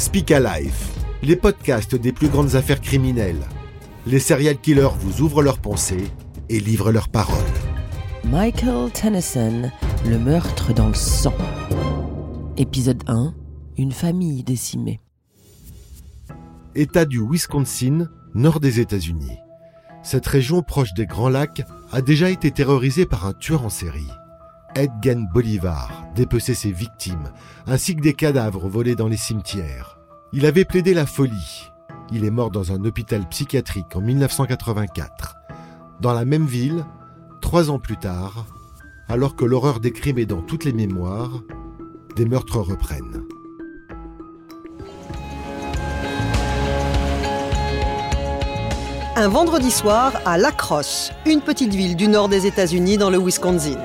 Speak Alive, les podcasts des plus grandes affaires criminelles. Les serial killers vous ouvrent leurs pensées et livrent leurs paroles. Michael Tennyson, le meurtre dans le sang. Épisode 1, une famille décimée. État du Wisconsin, nord des États-Unis. Cette région proche des Grands Lacs a déjà été terrorisée par un tueur en série. Edgen Bolivar dépeçait ses victimes, ainsi que des cadavres volés dans les cimetières. Il avait plaidé la folie. Il est mort dans un hôpital psychiatrique en 1984. Dans la même ville, trois ans plus tard, alors que l'horreur des crimes est dans toutes les mémoires, des meurtres reprennent. Un vendredi soir à La Crosse, une petite ville du nord des États-Unis dans le Wisconsin.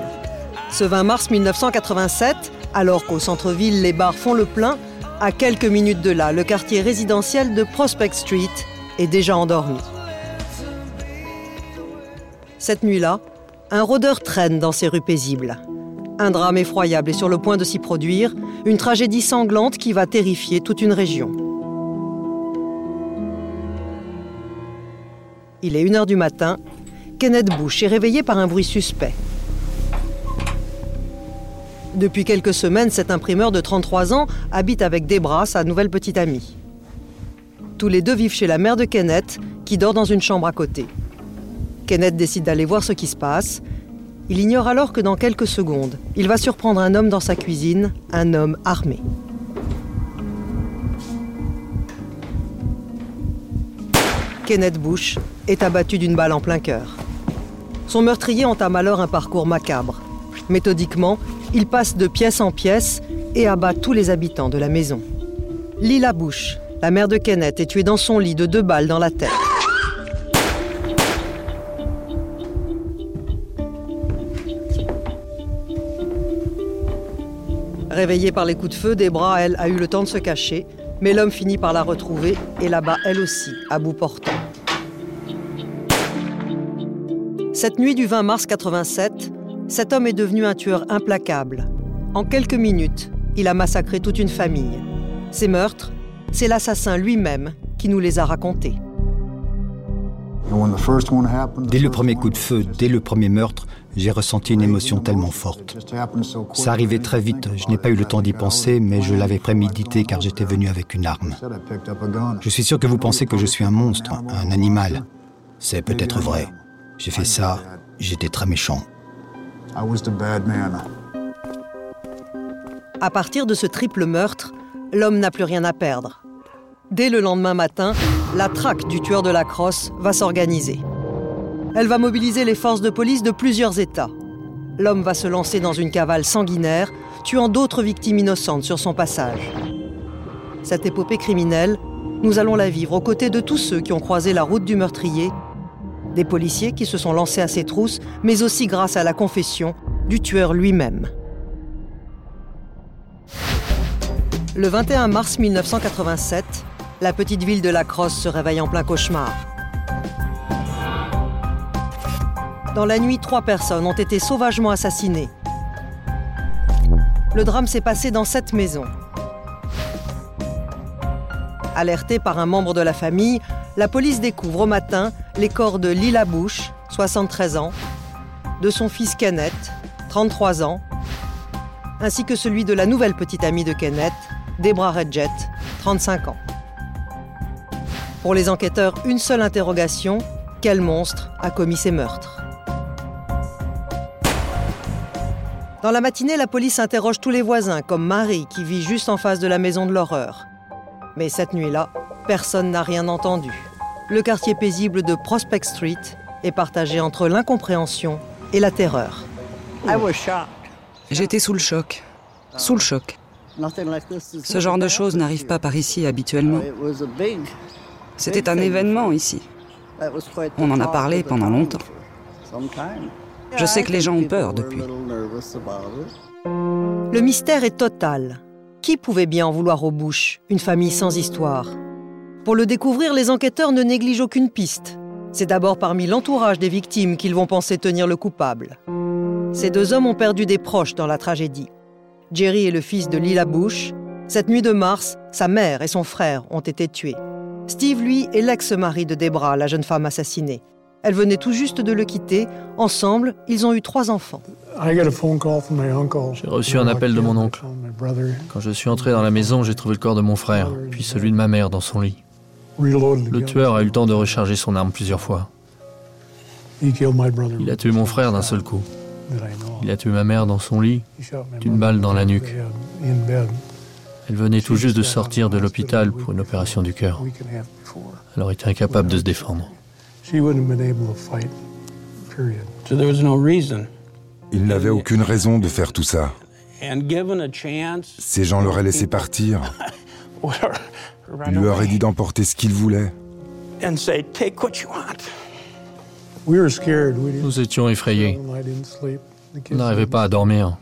Ce 20 mars 1987, alors qu'au centre-ville les bars font le plein, à quelques minutes de là, le quartier résidentiel de Prospect Street est déjà endormi. Cette nuit-là, un rôdeur traîne dans ces rues paisibles. Un drame effroyable est sur le point de s'y produire, une tragédie sanglante qui va terrifier toute une région. Il est 1h du matin. Kenneth Bush est réveillé par un bruit suspect. Depuis quelques semaines, cet imprimeur de 33 ans habite avec Debra, sa nouvelle petite amie. Tous les deux vivent chez la mère de Kenneth, qui dort dans une chambre à côté. Kenneth décide d'aller voir ce qui se passe. Il ignore alors que dans quelques secondes, il va surprendre un homme dans sa cuisine, un homme armé. Kenneth Bush est abattu d'une balle en plein cœur. Son meurtrier entame alors un parcours macabre. Méthodiquement, il passe de pièce en pièce et abat tous les habitants de la maison. Lila Bush, la mère de Kenneth, est tuée dans son lit de deux balles dans la tête. Réveillée par les coups de feu, Debra, elle, a eu le temps de se cacher, mais l'homme finit par la retrouver et là-bas, elle aussi, à bout portant. Cette nuit du 20 mars 87, cet homme est devenu un tueur implacable. En quelques minutes, il a massacré toute une famille. Ces meurtres, c'est l'assassin lui-même qui nous les a racontés. Dès le premier coup de feu, dès le premier meurtre, j'ai ressenti une émotion tellement forte. Ça arrivait très vite, je n'ai pas eu le temps d'y penser, mais je l'avais prémédité car j'étais venu avec une arme. Je suis sûr que vous pensez que je suis un monstre, un animal. C'est peut-être vrai. J'ai fait ça, j'étais très méchant. À partir de ce triple meurtre, l'homme n'a plus rien à perdre. Dès le lendemain matin, la traque du tueur de la crosse va s'organiser. Elle va mobiliser les forces de police de plusieurs États. L'homme va se lancer dans une cavale sanguinaire, tuant d'autres victimes innocentes sur son passage. Cette épopée criminelle, nous allons la vivre aux côtés de tous ceux qui ont croisé la route du meurtrier, des policiers qui se sont lancés à ses trousses, mais aussi grâce à la confession du tueur lui-même. Le 21 mars 1987, la petite ville de La Crosse se réveille en plein cauchemar. Dans la nuit, trois personnes ont été sauvagement assassinées. Le drame s'est passé dans cette maison. Alerté par un membre de la famille, la police découvre au matin les corps de Lila Bush, 73 ans, de son fils Kenneth, 33 ans, ainsi que celui de la nouvelle petite amie de Kenneth, Debra Redjet, 35 ans. Pour les enquêteurs, une seule interrogation quel monstre a commis ces meurtres? Dans la matinée, la police interroge tous les voisins, comme Marie, qui vit juste en face de la maison de l'horreur. Mais cette nuit-là, personne n'a rien entendu. Le quartier paisible de Prospect Street est partagé entre l'incompréhension et la terreur. J'étais sous le choc. Sous le choc. Ce genre de choses n'arrive pas par ici habituellement. C'était un événement ici. On en a parlé pendant longtemps. Je sais que les gens ont peur depuis. Le mystère est total. Qui pouvait bien en vouloir aux Bush, une famille sans histoire? Pour le découvrir, les enquêteurs ne négligent aucune piste. C'est d'abord parmi l'entourage des victimes qu'ils vont penser tenir le coupable. Ces deux hommes ont perdu des proches dans la tragédie. Jerry est le fils de Lila Bush, Cette nuit de mars, sa mère et son frère ont été tués. Steve, lui, est l'ex-mari de Debra, la jeune femme assassinée. Elle venait tout juste de le quitter. Ensemble, ils ont eu trois enfants. J'ai reçu un appel de mon oncle. Quand je suis entré dans la maison, j'ai trouvé le corps de mon frère, puis celui de ma mère dans son lit. Le tueur a eu le temps de recharger son arme plusieurs fois. Il a tué mon frère d'un seul coup. Il a tué ma mère dans son lit, d'une balle dans la nuque. Elle venait tout juste de sortir de l'hôpital pour une opération du cœur. Elle aurait été incapable de se défendre. Il n'avait aucune raison de faire tout ça. Ces gens l'auraient laissé partir. Il leur aurait dit d'emporter ce qu'ils voulaient. Nous étions effrayés. On n'arrivait pas à dormir.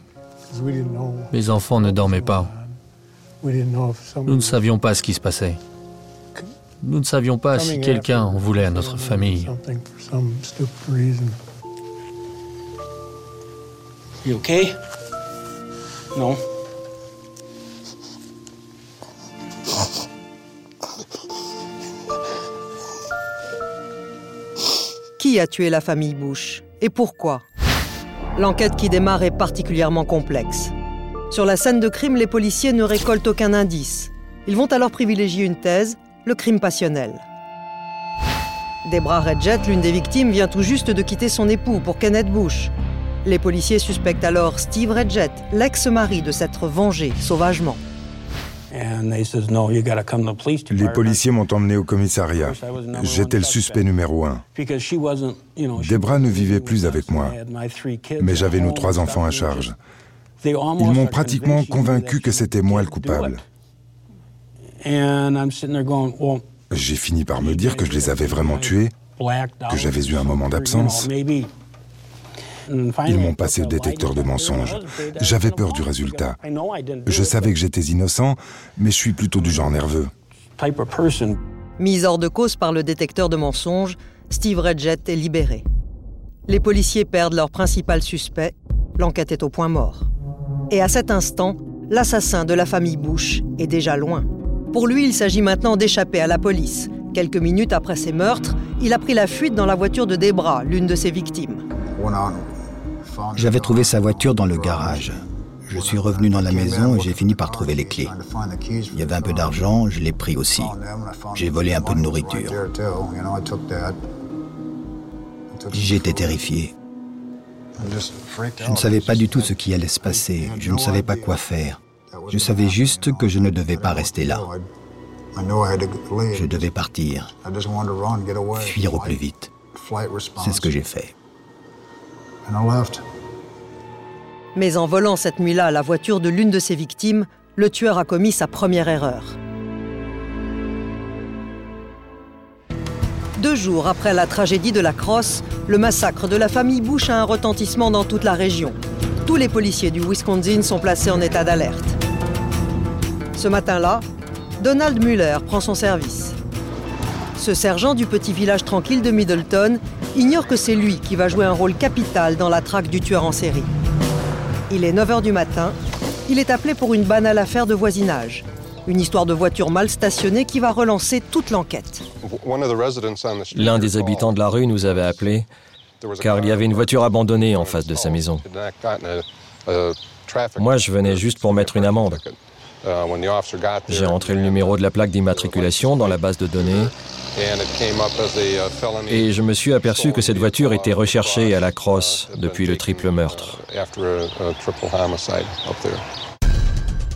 Mes enfants ne dormaient pas. Nous ne savions pas ce qui se passait. Nous ne savions pas si quelqu'un en voulait à notre famille. You okay? Non. Qui a tué la famille Bush et pourquoi? L'enquête qui démarre est particulièrement complexe. Sur la scène de crime, les policiers ne récoltent aucun indice. Ils vont alors privilégier une thèse, le crime passionnel. Debra Redjet, l'une des victimes, vient tout juste de quitter son époux pour Kenneth Bush. Les policiers suspectent alors Steve Redjet, l'ex-mari, de s'être vengé sauvagement. Les policiers m'ont emmené au commissariat. J'étais le suspect numéro un. Debra ne vivait plus avec moi, mais j'avais nos trois enfants à charge. Ils m'ont pratiquement convaincu que c'était moi le coupable. J'ai fini par me dire que je les avais vraiment tués, que j'avais eu un moment d'absence. Ils m'ont passé au détecteur de mensonges. J'avais peur du résultat. Je savais que j'étais innocent, mais je suis plutôt du genre nerveux. Mis hors de cause par le détecteur de mensonges, Steve Redjet est libéré. Les policiers perdent leur principal suspect. L'enquête est au point mort. Et à cet instant, l'assassin de la famille Bush est déjà loin. Pour lui, il s'agit maintenant d'échapper à la police. Quelques minutes après ses meurtres, il a pris la fuite dans la voiture de Debra, l'une de ses victimes. J'avais trouvé sa voiture dans le garage. Je suis revenu dans la maison et j'ai fini par trouver les clés. Il y avait un peu d'argent, je l'ai pris aussi. J'ai volé un peu de nourriture. J'étais terrifié. Je ne savais pas du tout ce qui allait se passer. Je ne savais pas quoi faire. Je savais juste que je ne devais pas rester là. Je devais partir, fuir au plus vite. C'est ce que j'ai fait. Mais en volant cette nuit-là la voiture de l'une de ses victimes, le tueur a commis sa première erreur. Deux jours après la tragédie de la Crosse, le massacre de la famille Bush a un retentissement dans toute la région. Tous les policiers du Wisconsin sont placés en état d'alerte. Ce matin-là, Donald Muller prend son service. Ce sergent du petit village tranquille de Middleton ignore que c'est lui qui va jouer un rôle capital dans la traque du tueur en série. Il est 9h du matin, il est appelé pour une banale affaire de voisinage. Une histoire de voiture mal stationnée qui va relancer toute l'enquête. L'un des habitants de la rue nous avait appelé car il y avait une voiture abandonnée en face de sa maison. Moi, je venais juste pour mettre une amende. J'ai rentré le numéro de la plaque d'immatriculation dans la base de données et je me suis aperçu que cette voiture était recherchée à la crosse depuis le triple meurtre.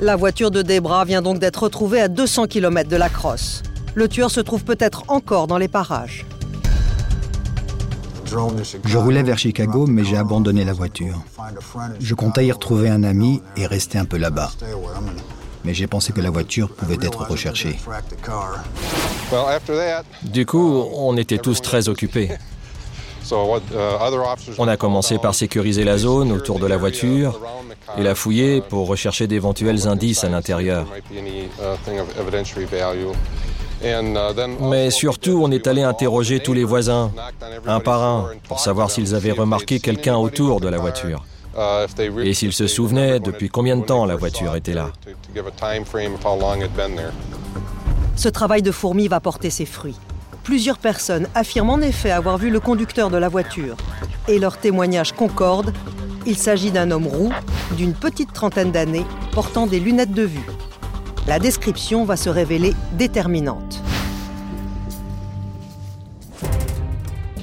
La voiture de Debra vient donc d'être retrouvée à 200 km de la crosse. Le tueur se trouve peut-être encore dans les parages. Je roulais vers Chicago, mais j'ai abandonné la voiture. Je comptais y retrouver un ami et rester un peu là-bas mais j'ai pensé que la voiture pouvait être recherchée. Du coup, on était tous très occupés. On a commencé par sécuriser la zone autour de la voiture et la fouiller pour rechercher d'éventuels indices à l'intérieur. Mais surtout, on est allé interroger tous les voisins, un par un, pour savoir s'ils avaient remarqué quelqu'un autour de la voiture. Et s'ils se souvenaient depuis combien de temps la voiture était là. Ce travail de fourmi va porter ses fruits. Plusieurs personnes affirment en effet avoir vu le conducteur de la voiture. Et leurs témoignages concordent. Il s'agit d'un homme roux, d'une petite trentaine d'années, portant des lunettes de vue. La description va se révéler déterminante.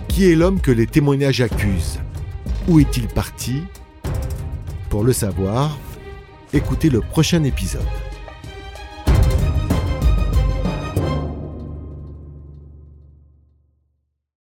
Qui est l'homme que les témoignages accusent? Où est-il parti? Pour le savoir, écoutez le prochain épisode.